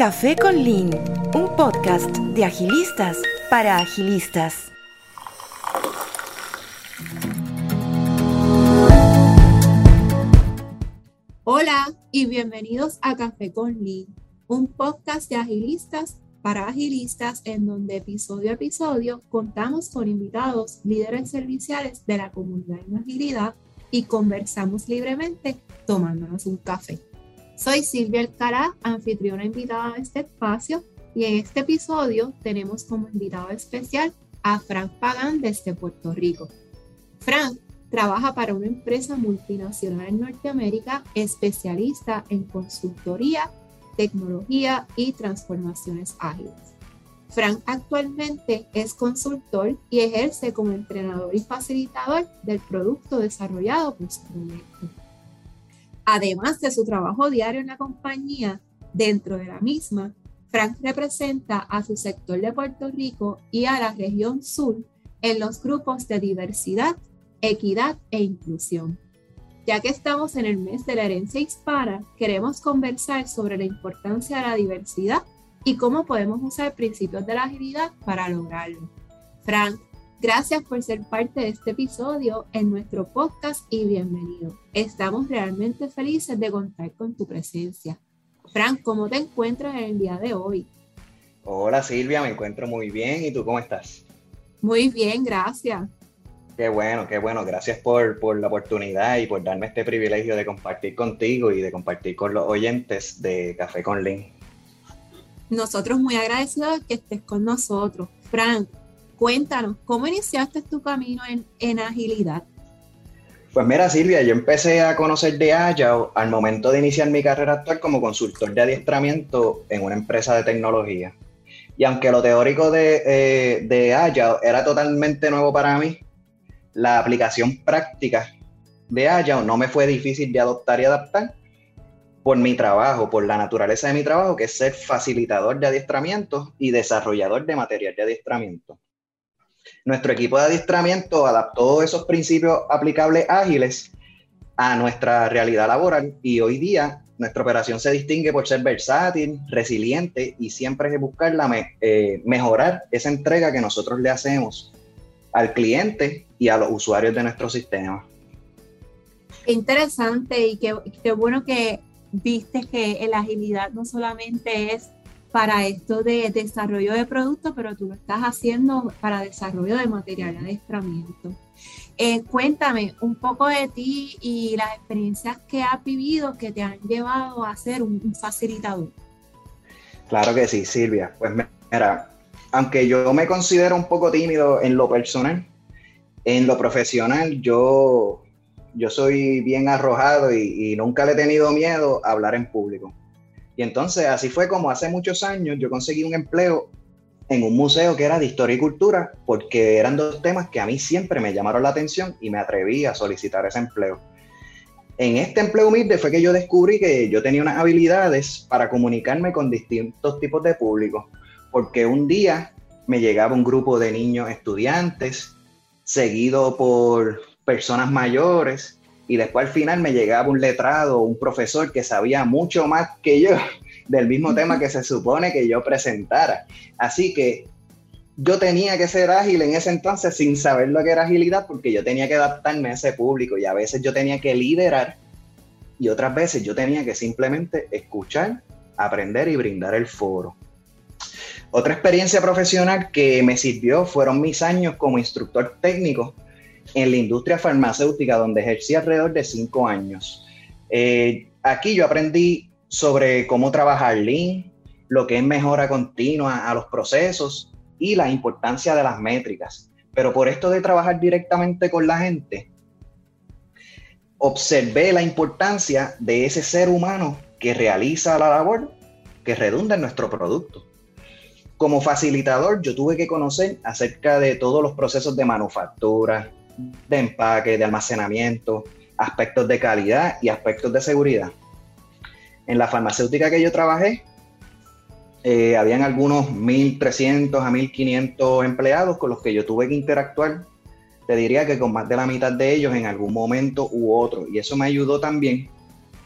Café con Lean, un podcast de agilistas para agilistas. Hola y bienvenidos a Café con Lean, un podcast de agilistas para agilistas en donde episodio a episodio contamos con invitados líderes serviciales de la comunidad en agilidad y conversamos libremente tomándonos un café. Soy Silvia Alcará, anfitriona invitada de este espacio y en este episodio tenemos como invitado especial a Frank Pagan desde Puerto Rico. Frank trabaja para una empresa multinacional en Norteamérica especialista en consultoría, tecnología y transformaciones ágiles. Frank actualmente es consultor y ejerce como entrenador y facilitador del producto desarrollado por su proyecto. Además de su trabajo diario en la compañía, dentro de la misma, Frank representa a su sector de Puerto Rico y a la región sur en los grupos de diversidad, equidad e inclusión. Ya que estamos en el mes de la herencia hispana, queremos conversar sobre la importancia de la diversidad y cómo podemos usar principios de la agilidad para lograrlo. Frank, gracias por ser parte de este episodio en nuestro podcast y bienvenido. Estamos realmente felices de contar con tu presencia. Frank, ¿cómo te encuentras en el día de hoy? Hola Silvia, me encuentro muy bien. ¿Y tú cómo estás? Muy bien, gracias. Qué bueno, qué bueno. Gracias por, por, la oportunidad y por darme este privilegio de compartir contigo y de compartir con los oyentes de Café con Link nosotros muy agradecidos que estés con nosotros. Frank, cuéntanos, ¿cómo iniciaste tu camino en, en agilidad? Pues mira, Silvia, yo empecé a conocer de Agile al momento de iniciar mi carrera actual como consultor de adiestramiento en una empresa de tecnología. Y aunque lo teórico de, eh, de Agile era totalmente nuevo para mí, la aplicación práctica de Agile no me fue difícil de adoptar y adaptar por mi trabajo, por la naturaleza de mi trabajo, que es ser facilitador de adiestramiento y desarrollador de material de adiestramiento. Nuestro equipo de adiestramiento adaptó esos principios aplicables ágiles a nuestra realidad laboral y hoy día nuestra operación se distingue por ser versátil, resiliente y siempre es buscar la eh, mejorar esa entrega que nosotros le hacemos al cliente y a los usuarios de nuestro sistema. Qué interesante y qué, qué bueno que viste que la agilidad no solamente es para esto de desarrollo de productos, pero tú lo estás haciendo para desarrollo de material de adiestramiento. Eh, cuéntame un poco de ti y las experiencias que has vivido que te han llevado a ser un, facilitador. Claro que sí, Silvia. Pues mira, aunque yo me considero un poco tímido en lo personal, en lo profesional yo yo soy bien arrojado y, nunca le he tenido miedo a hablar en público. Y entonces así fue como hace muchos años yo conseguí un empleo en un museo que era de historia y cultura, porque eran dos temas que a mí siempre me llamaron la atención y me atreví a solicitar ese empleo. En este empleo humilde fue que yo descubrí que yo tenía unas habilidades para comunicarme con distintos tipos de público, porque un día me llegaba un grupo de niños estudiantes, seguido por personas mayores y después al final me llegaba un letrado, un profesor que sabía mucho más que yo del mismo tema que se supone que yo presentara. Así que yo tenía que ser ágil en ese entonces sin saber lo que era agilidad porque yo tenía que adaptarme a ese público y a veces yo tenía que liderar y otras veces yo tenía que simplemente escuchar, aprender y brindar el foro. Otra experiencia profesional que me sirvió fueron mis años como instructor técnico en la industria farmacéutica, donde ejercí alrededor de cinco años. Eh, aquí yo aprendí sobre cómo trabajar Lean, lo que es mejora continua a los procesos y la importancia de las métricas. Pero por esto de trabajar directamente con la gente, observé la importancia de ese ser humano que realiza la labor que redunda en nuestro producto. Como facilitador, yo tuve que conocer acerca de todos los procesos de manufactura, de empaque, de almacenamiento, aspectos de calidad y aspectos de seguridad. En la farmacéutica que yo trabajé, eh, habían algunos 1.300 a 1.500 empleados con los que yo tuve que interactuar. Te diría que con más de la mitad de ellos en algún momento u otro. Y eso me ayudó también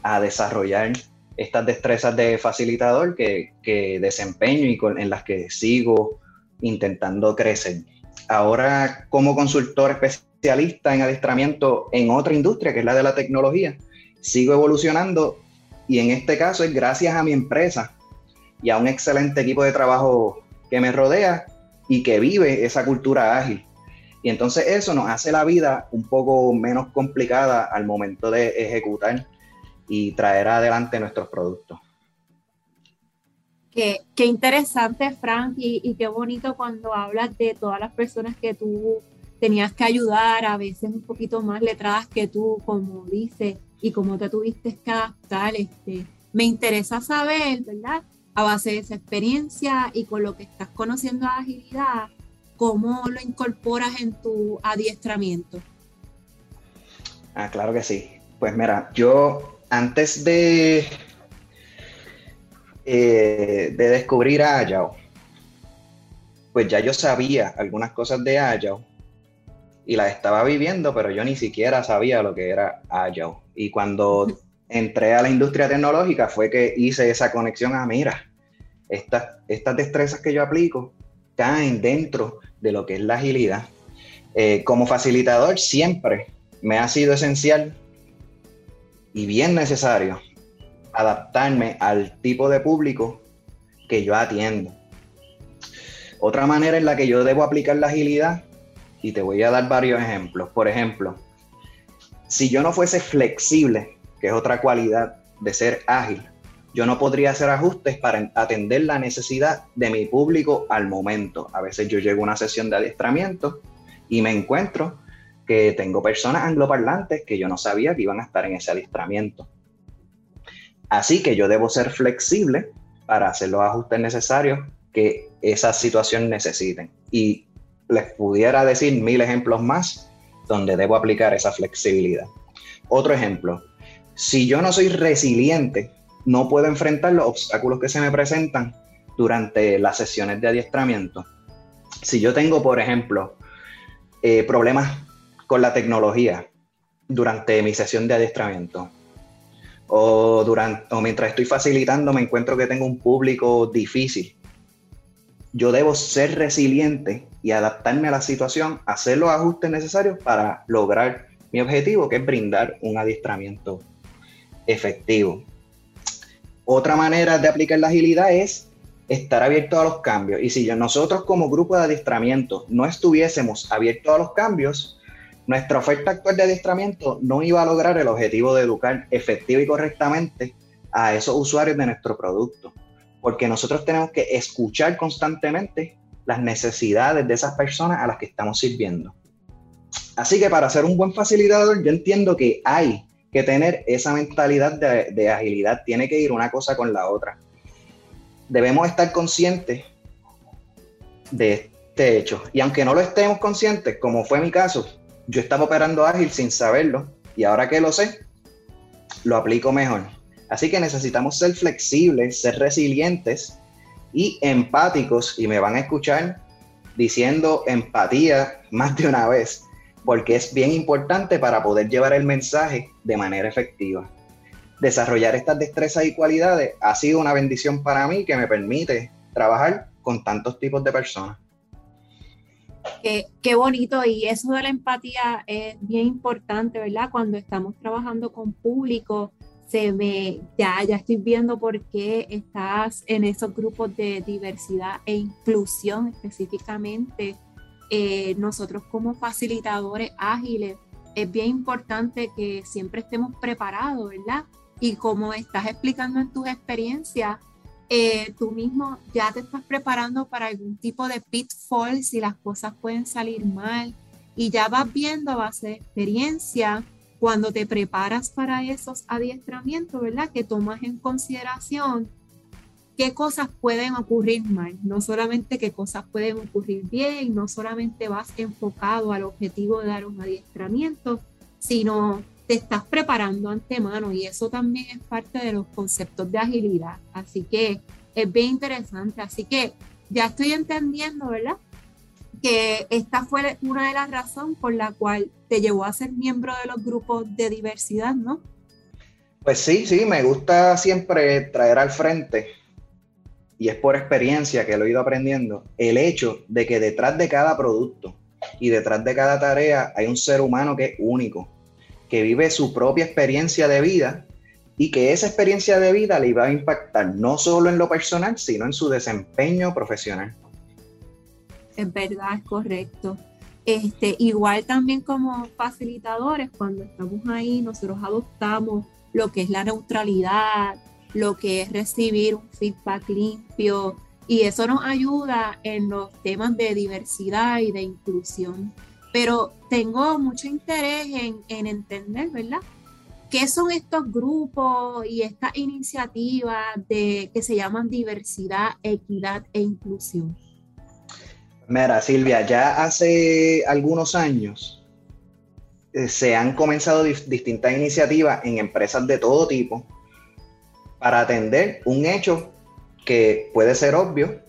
a desarrollar estas destrezas de facilitador que, que desempeño y con, en las que sigo intentando crecer. Ahora como consultor especialista en adiestramiento en otra industria, que es la de la tecnología, sigo evolucionando y en este caso es gracias a mi empresa y a un excelente equipo de trabajo que me rodea y que vive esa cultura ágil. Y entonces eso nos hace la vida un poco menos complicada al momento de ejecutar y traer adelante nuestros productos. Qué, qué interesante, Frank, y, y, qué bonito cuando hablas de todas las personas que tú tenías que ayudar, a veces un poquito más letradas que tú, como dices, y cómo te tuviste que adaptar. Este, me interesa saber, ¿verdad? A base de esa experiencia y con lo que estás conociendo de agilidad, ¿cómo lo incorporas en tu adiestramiento? Ah, claro que sí. Pues mira, yo antes de eh, de descubrir a Agile, pues ya yo sabía algunas cosas de Agile y las estaba viviendo, pero yo ni siquiera sabía lo que era Agile. Y cuando entré a la industria tecnológica fue que hice esa conexión a, mira, estas, estas destrezas que yo aplico caen dentro de lo que es la agilidad. Eh, como facilitador siempre me ha sido esencial y bien necesario adaptarme al tipo de público que yo atiendo. Otra manera en la que yo debo aplicar la agilidad, y te voy a dar varios ejemplos. Por ejemplo, si yo no fuese flexible, que es otra cualidad de ser ágil, yo no podría hacer ajustes para atender la necesidad de mi público al momento. A veces yo llego a una sesión de adiestramiento y me encuentro que tengo personas angloparlantes que yo no sabía que iban a estar en ese adiestramiento. Así que yo debo ser flexible para hacer los ajustes necesarios que esa situación necesiten. Y les pudiera decir mil ejemplos más donde debo aplicar esa flexibilidad. Otro ejemplo, si yo no soy resiliente, no puedo enfrentar los obstáculos que se me presentan durante las sesiones de adiestramiento. Si yo tengo, por ejemplo, eh, problemas con la tecnología durante mi sesión de adiestramiento, o, durante, o mientras estoy facilitando me encuentro que tengo un público difícil. Yo debo ser resiliente y adaptarme a la situación, hacer los ajustes necesarios para lograr mi objetivo, que es brindar un adiestramiento efectivo. Otra manera de aplicar la agilidad es estar abierto a los cambios. Y si nosotros como grupo de adiestramiento no estuviésemos abiertos a los cambios, nuestra oferta actual de adiestramiento no iba a lograr el objetivo de educar efectivo y correctamente a esos usuarios de nuestro producto, porque nosotros tenemos que escuchar constantemente las necesidades de esas personas a las que estamos sirviendo. Así que para ser un buen facilitador, yo entiendo que hay que tener esa mentalidad de, agilidad, tiene que ir una cosa con la otra. Debemos estar conscientes de este hecho. Y aunque no lo estemos conscientes, como fue mi caso, yo estaba operando ágil sin saberlo y ahora que lo sé, lo aplico mejor. Así que necesitamos ser flexibles, ser resilientes y empáticos y me van a escuchar diciendo empatía más de una vez, porque es bien importante para poder llevar el mensaje de manera efectiva. Desarrollar estas destrezas y cualidades ha sido una bendición para mí que me permite trabajar con tantos tipos de personas. Qué, bonito y eso de la empatía es bien importante, ¿verdad? Cuando estamos trabajando con público, se ve, ya, ya estoy viendo por qué estás en esos grupos de diversidad e inclusión específicamente. Eh, nosotros como facilitadores ágiles, es bien importante que siempre estemos preparados, ¿verdad? Y como estás explicando en tus experiencias, eh, tú mismo ya te estás preparando para algún tipo de pitfall si las cosas pueden salir mal y ya vas viendo a base de experiencia cuando te preparas para esos adiestramientos, ¿verdad? Que tomas en consideración qué cosas pueden ocurrir mal, no solamente qué cosas pueden ocurrir bien, no solamente vas enfocado al objetivo de dar un adiestramiento, sino te estás preparando antemano y eso también es parte de los conceptos de agilidad. Así que es bien interesante. Así que ya estoy entendiendo, ¿verdad? Que esta fue una de las razones por la cual te llevó a ser miembro de los grupos de diversidad, ¿no? Pues sí, sí, me gusta siempre traer al frente, y es por experiencia que lo he ido aprendiendo, el hecho de que detrás de cada producto y detrás de cada tarea hay un ser humano que es único, que vive su propia experiencia de vida y que esa experiencia de vida le va a impactar no solo en lo personal, sino en su desempeño profesional. Es verdad, es correcto. Este, igual también como facilitadores, cuando estamos ahí, nosotros adoptamos lo que es la neutralidad, lo que es recibir un feedback limpio, y eso nos ayuda en los temas de diversidad y de inclusión. Pero tengo mucho interés en, en entender, ¿verdad? ¿Qué son estos grupos y estas iniciativas que se llaman diversidad, equidad e inclusión? Mira, Silvia, ya hace algunos años eh, se han comenzado distintas iniciativas en empresas de todo tipo para atender un hecho que puede ser obvio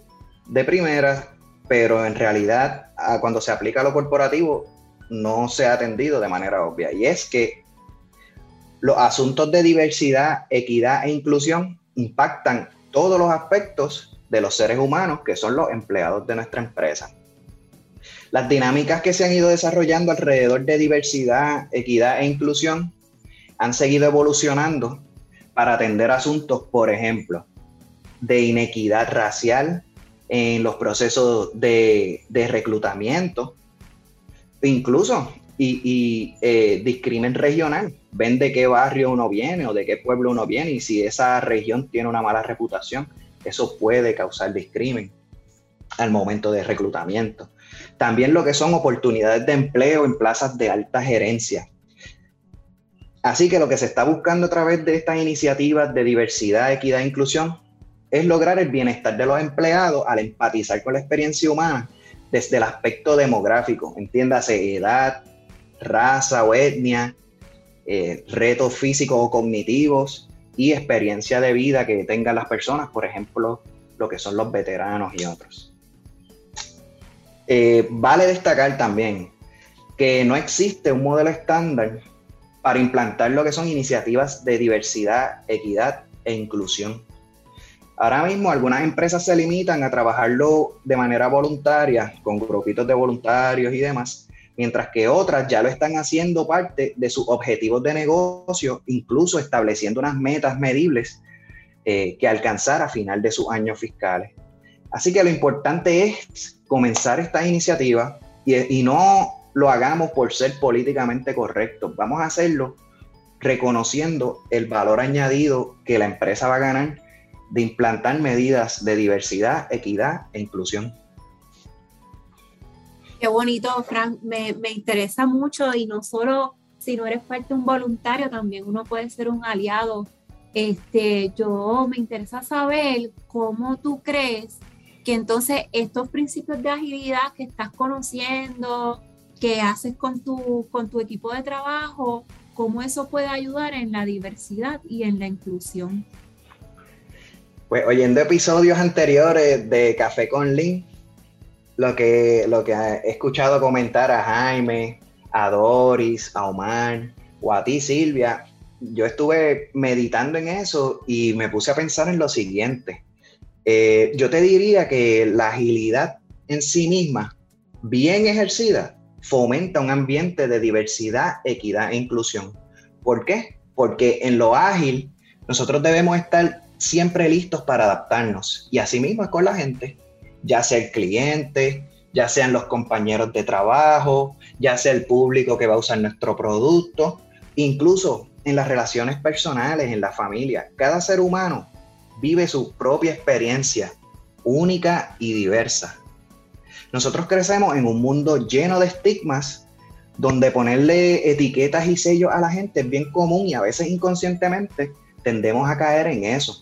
de primera, pero en realidad cuando se aplica a lo corporativo no se ha atendido de manera obvia. Y es que los asuntos de diversidad, equidad e inclusión impactan todos los aspectos de los seres humanos que son los empleados de nuestra empresa. Las dinámicas que se han ido desarrollando alrededor de diversidad, equidad e inclusión han seguido evolucionando para atender asuntos, por ejemplo, de inequidad racial en los procesos de, reclutamiento, incluso y, y eh, regional. Ven de qué barrio uno viene o de qué pueblo uno viene y si esa región tiene una mala reputación, eso puede causar discrimen al momento de reclutamiento. También lo que son oportunidades de empleo en plazas de alta gerencia. Así que lo que se está buscando a través de estas iniciativas de diversidad, equidad e inclusión es lograr el bienestar de los empleados al empatizar con la experiencia humana desde el aspecto demográfico, entiéndase edad, raza o etnia, eh, retos físicos o cognitivos y experiencia de vida que tengan las personas, por ejemplo, lo que son los veteranos y otros. Eh, vale destacar también que no existe un modelo estándar para implantar lo que son iniciativas de diversidad, equidad e inclusión. Ahora mismo algunas empresas se limitan a trabajarlo de manera voluntaria, con grupitos de voluntarios y demás, mientras que otras ya lo están haciendo parte de sus objetivos de negocio, incluso estableciendo unas metas medibles eh, que alcanzar a final de sus años fiscales. Así que lo importante es comenzar esta iniciativa y, y no lo hagamos por ser políticamente correctos, vamos a hacerlo reconociendo el valor añadido que la empresa va a ganar de implantar medidas de diversidad, equidad e inclusión. Qué bonito, Frank. Me, me, interesa mucho y no solo si no eres parte de un voluntario, también uno puede ser un aliado. Este, yo me interesa saber cómo tú crees que entonces estos principios de agilidad que estás conociendo, que haces con tu, con tu equipo de trabajo, cómo eso puede ayudar en la diversidad y en la inclusión. Pues oyendo episodios anteriores de Café con Link, lo que, lo que he escuchado comentar a Jaime, a Doris, a Omar o a ti Silvia, yo estuve meditando en eso y me puse a pensar en lo siguiente. Eh, yo te diría que la agilidad en sí misma, bien ejercida, fomenta un ambiente de diversidad, equidad e inclusión. ¿Por qué? Porque en lo ágil nosotros debemos estar siempre listos para adaptarnos. Y así mismo es con la gente, ya sea el cliente, ya sean los compañeros de trabajo, ya sea el público que va a usar nuestro producto, incluso en las relaciones personales, en la familia. Cada ser humano vive su propia experiencia única y diversa. Nosotros crecemos en un mundo lleno de estigmas donde ponerle etiquetas y sellos a la gente es bien común y a veces inconscientemente tendemos a caer en eso.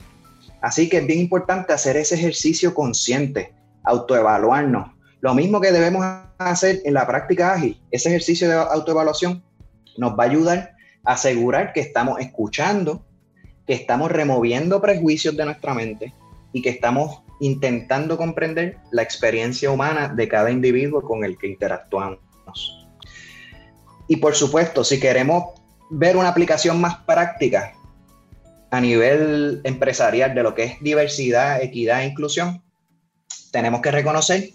Así que es bien importante hacer ese ejercicio consciente, autoevaluarnos. Lo mismo que debemos hacer en la práctica ágil, ese ejercicio de autoevaluación nos va a ayudar a asegurar que estamos escuchando, que estamos removiendo prejuicios de nuestra mente y que estamos intentando comprender la experiencia humana de cada individuo con el que interactuamos. Y por supuesto, si queremos ver una aplicación más práctica a nivel empresarial de lo que es diversidad, equidad e inclusión, tenemos que reconocer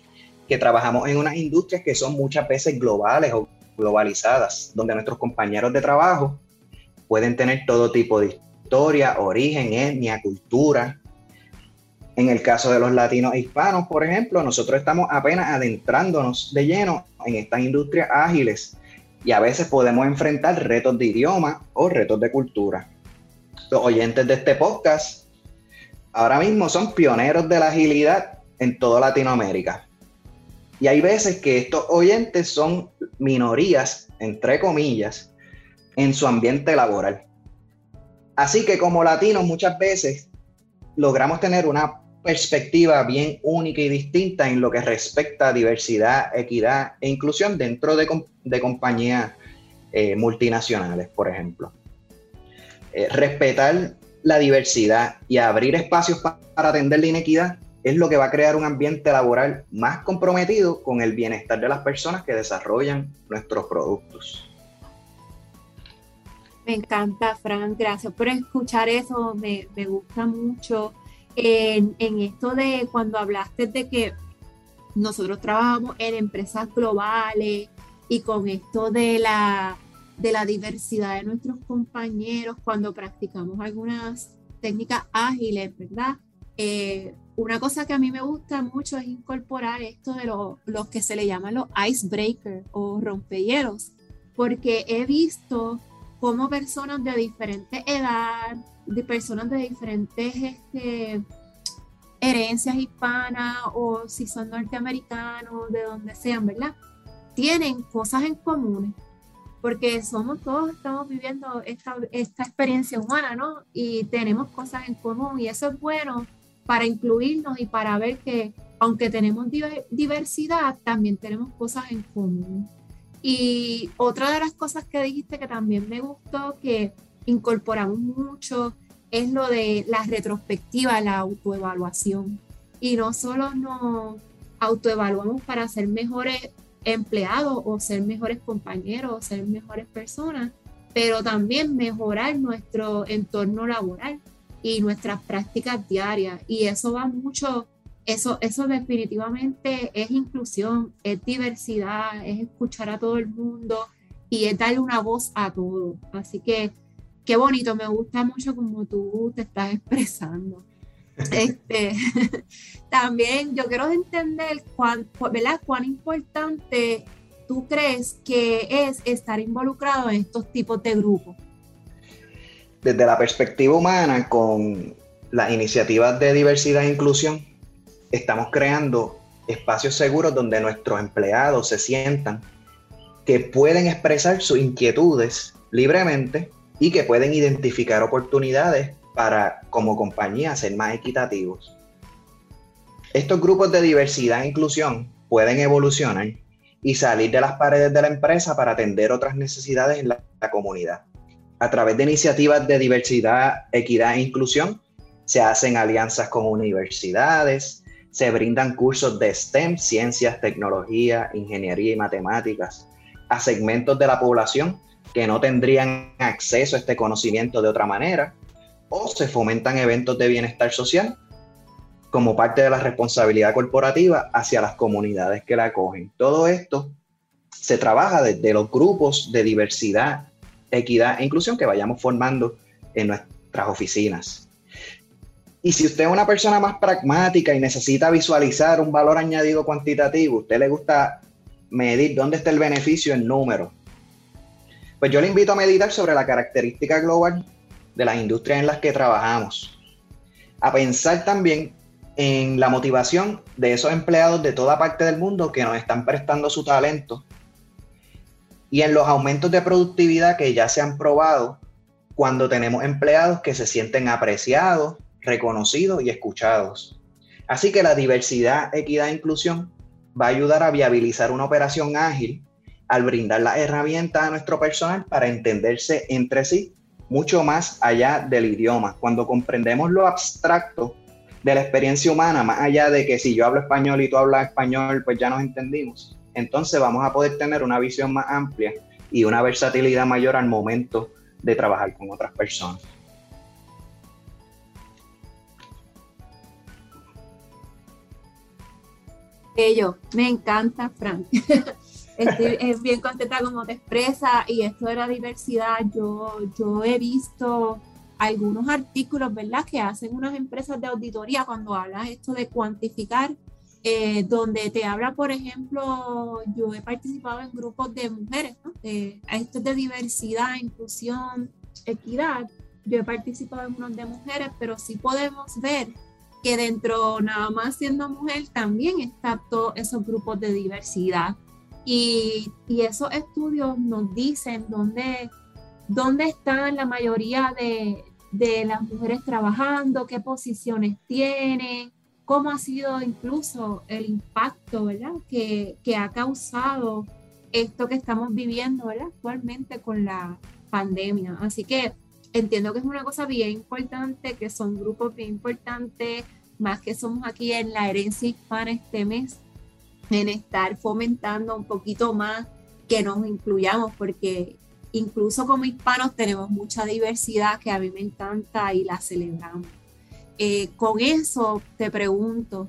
que trabajamos en unas industrias que son muchas veces globales o globalizadas, donde nuestros compañeros de trabajo pueden tener todo tipo de historia, origen, etnia, cultura. En el caso de los latinos e hispanos, por ejemplo, nosotros estamos apenas adentrándonos de lleno en estas industrias ágiles y a veces podemos enfrentar retos de idioma o retos de cultura. Los oyentes de este podcast ahora mismo son pioneros de la agilidad en toda Latinoamérica. Y hay veces que estos oyentes son minorías, entre comillas, en su ambiente laboral. Así que como latinos muchas veces logramos tener una perspectiva bien única y distinta en lo que respecta a diversidad, equidad e inclusión dentro de, compañías eh, multinacionales, por ejemplo. Eh, respetar la diversidad y abrir espacios para atender la inequidad es lo que va a crear un ambiente laboral más comprometido con el bienestar de las personas que desarrollan nuestros productos. Me encanta, Fran, gracias por escuchar eso, me, gusta mucho. En, en, esto de cuando hablaste de que nosotros trabajamos en empresas globales y con esto de la, de la diversidad de nuestros compañeros, cuando practicamos algunas técnicas ágiles, ¿verdad? Eh, una cosa que a mí me gusta mucho es incorporar esto de los que se le llaman los icebreakers o rompehielos, porque he visto cómo personas de diferentes edad, de personas de diferentes este, herencias hispanas o si son norteamericanos, de donde sean, ¿verdad? Tienen cosas en común, porque somos todos, estamos viviendo esta, esta experiencia humana, ¿no? Y tenemos cosas en común y eso es bueno para incluirnos y para ver que aunque tenemos diversidad, también tenemos cosas en común. Y otra de las cosas que dijiste que también me gustó, que incorporamos mucho, es lo de la retrospectiva, la autoevaluación. Y no solo nos autoevaluamos para ser mejores empleados o ser mejores compañeros o ser mejores personas, pero también mejorar nuestro entorno laboral y nuestras prácticas diarias. Y eso va mucho, eso, eso definitivamente es inclusión, es diversidad, es escuchar a todo el mundo y es darle una voz a todo. Así que qué bonito, me gusta mucho como tú te estás expresando. Este, también yo quiero entender cuán, ¿verdad? cuán importante tú crees que es estar involucrado en estos tipos de grupos desde la perspectiva humana, con las iniciativas de diversidad e inclusión, estamos creando espacios seguros donde nuestros empleados se sientan que pueden expresar sus inquietudes libremente y que pueden identificar oportunidades para, como compañía, ser más equitativos. Estos grupos de diversidad e inclusión pueden evolucionar y salir de las paredes de la empresa para atender otras necesidades en la comunidad a través de iniciativas de diversidad, equidad e inclusión, se hacen alianzas con universidades, se brindan cursos de STEM, ciencias, tecnología, ingeniería y matemáticas, a segmentos de la población que no tendrían acceso a este conocimiento de otra manera, o se fomentan eventos de bienestar social como parte de la responsabilidad corporativa hacia las comunidades que la acogen. Todo esto se trabaja desde los grupos de diversidad equidad e inclusión que vayamos formando en nuestras oficinas. Y si usted es una persona más pragmática y necesita visualizar un valor añadido cuantitativo, usted le gusta medir dónde está el beneficio en números, pues yo le invito a meditar sobre la característica global de las industrias en las que trabajamos. A pensar también en la motivación de esos empleados de toda parte del mundo que nos están prestando su talento y en los aumentos de productividad que ya se han probado cuando tenemos empleados que se sienten apreciados, reconocidos y escuchados. Así que la diversidad, equidad e inclusión va a ayudar a viabilizar una operación ágil al brindar las herramientas a nuestro personal para entenderse entre sí mucho más allá del idioma. Cuando comprendemos lo abstracto de la experiencia humana, más allá de que si yo hablo español y tú hablas español, pues ya nos entendimos entonces vamos a poder tener una visión más amplia y una versatilidad mayor al momento de trabajar con otras personas. Bello, me encanta, Frank. Estoy eh, bien contenta como te expresa y esto de la diversidad, yo, yo he visto algunos artículos, ¿verdad?, que hacen unas empresas de auditoría cuando hablas esto de cuantificar eh, donde te habla, por ejemplo, yo he participado en grupos de mujeres, ¿no? esto es de diversidad, inclusión, equidad. Yo he participado en unos de mujeres, pero sí podemos ver que dentro, nada más siendo mujer, también está todos esos grupos de diversidad. Y, y esos estudios nos dicen dónde, dónde están la mayoría de, de las mujeres trabajando, qué posiciones tienen, cómo ha sido incluso el impacto ¿verdad? Que, que ha causado esto que estamos viviendo ¿verdad? actualmente con la pandemia. Así que entiendo que es una cosa bien importante, que son grupos bien importantes, más que somos aquí en la herencia hispana este mes, en estar fomentando un poquito más que nos incluyamos, porque incluso como hispanos tenemos mucha diversidad que a mí me encanta y la celebramos. Eh, con eso te pregunto,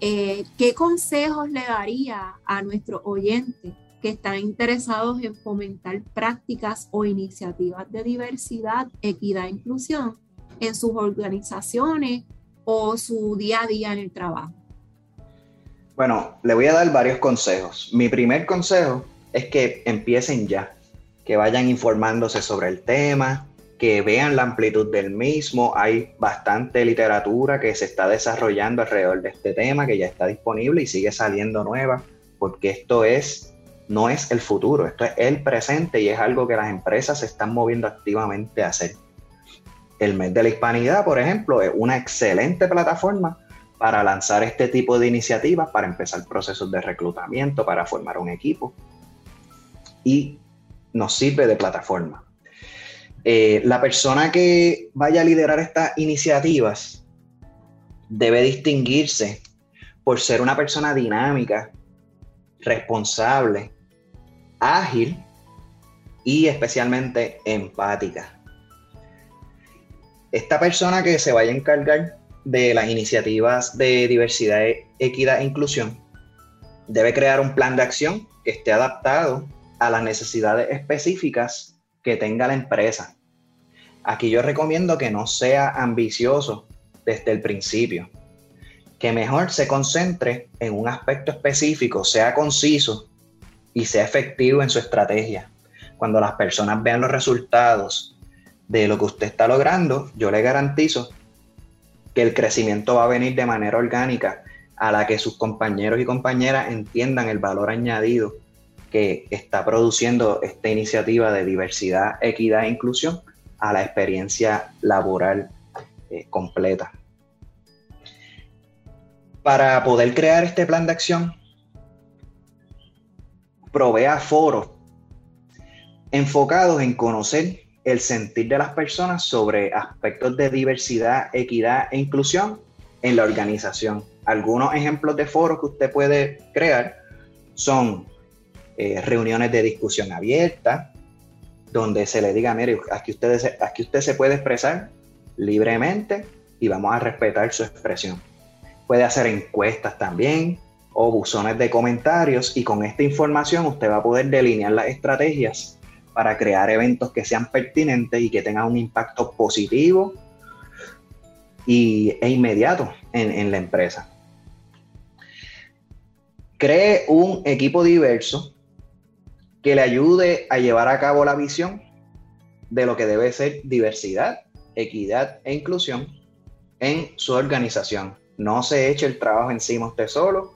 eh, ¿qué consejos le daría a nuestros oyentes que están interesados en fomentar prácticas o iniciativas de diversidad, equidad e inclusión en sus organizaciones o su día a día en el trabajo? Bueno, le voy a dar varios consejos. Mi primer consejo es que empiecen ya que vayan informándose sobre el tema, que vean la amplitud del mismo. Hay bastante literatura que se está desarrollando alrededor de este tema, que ya está disponible y sigue saliendo nueva, porque esto es no es el futuro, esto es el presente y es algo que las empresas se están moviendo activamente a hacer. El mes de la hispanidad, por ejemplo, es una excelente plataforma para lanzar este tipo de iniciativas, para empezar procesos de reclutamiento, para formar un equipo. Y nos sirve de plataforma. Eh, la persona que vaya a liderar estas iniciativas debe distinguirse por ser una persona dinámica, responsable, ágil y especialmente empática. Esta persona que se vaya a encargar de las iniciativas de diversidad, equidad e inclusión debe crear un plan de acción que esté adaptado a las necesidades específicas que tenga la empresa. Aquí yo recomiendo que no sea ambicioso desde el principio, que mejor se concentre en un aspecto específico, sea conciso y sea efectivo en su estrategia. Cuando las personas vean los resultados de lo que usted está logrando, yo le garantizo que el crecimiento va a venir de manera orgánica a la que sus compañeros y compañeras entiendan el valor añadido que está produciendo esta iniciativa de diversidad, equidad e inclusión a la experiencia laboral eh, completa. Para poder crear este plan de acción, provea foros enfocados en conocer el sentir de las personas sobre aspectos de diversidad, equidad e inclusión en la organización. Algunos ejemplos de foros que usted puede crear son eh, reuniones de discusión abierta, donde se le diga, mire, aquí, ustedes, aquí usted se puede expresar libremente y vamos a respetar su expresión. Puede hacer encuestas también o buzones de comentarios y con esta información usted va a poder delinear las estrategias para crear eventos que sean pertinentes y que tengan un impacto positivo y, e inmediato en, en la empresa. Cree un equipo diverso que le ayude a llevar a cabo la visión de lo que debe ser diversidad, equidad e inclusión en su organización. No se eche el trabajo encima usted solo,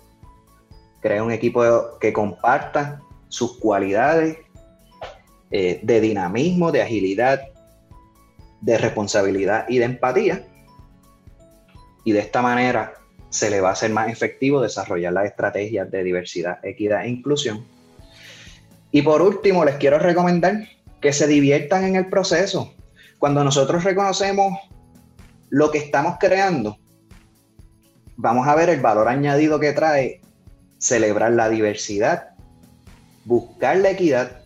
crea un equipo que comparta sus cualidades eh, de dinamismo, de agilidad, de responsabilidad y de empatía. Y de esta manera se le va a hacer más efectivo desarrollar las estrategias de diversidad, equidad e inclusión y por último, les quiero recomendar que se diviertan en el proceso. Cuando nosotros reconocemos lo que estamos creando, vamos a ver el valor añadido que trae celebrar la diversidad, buscar la equidad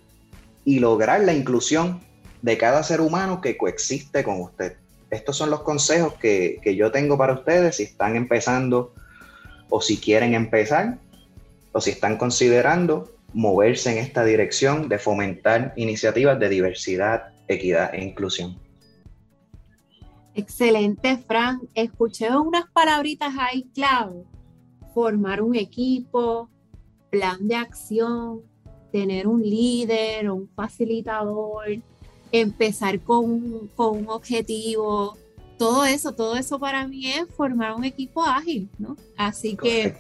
y lograr la inclusión de cada ser humano que coexiste con usted. Estos son los consejos que, que yo tengo para ustedes si están empezando o si quieren empezar o si están considerando moverse en esta dirección de fomentar iniciativas de diversidad, equidad e inclusión. Excelente, Fran. Escuché unas palabritas ahí clave. Formar un equipo, plan de acción, tener un líder o un facilitador, empezar con, con, un objetivo. Todo eso, todo eso para mí es formar un equipo ágil, ¿no? Así que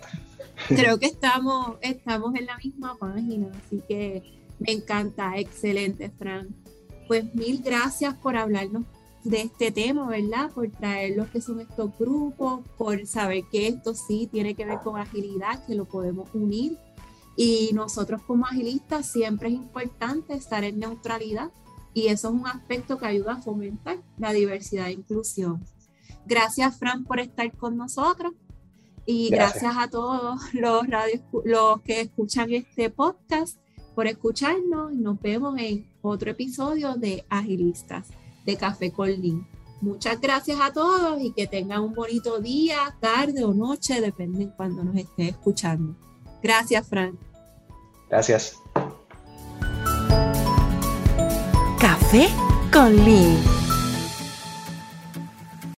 creo que estamos, estamos en la misma página, así que me encanta, excelente, Fran. Pues mil gracias por hablarnos de este tema, ¿verdad? Por traer los que son estos grupos, por saber que esto sí tiene que ver con agilidad, que lo podemos unir. Y nosotros como agilistas siempre es importante estar en neutralidad y eso es un aspecto que ayuda a fomentar la diversidad e inclusión. Gracias, Fran, por estar con nosotros. Y gracias, a todos los, los que escuchan este podcast por escucharnos. Nos vemos en otro episodio de Agilistas de Café Colín. Muchas gracias a todos y que tengan un bonito día, tarde o noche, depende de cuando nos esté escuchando. Gracias, Frank. Gracias. Café con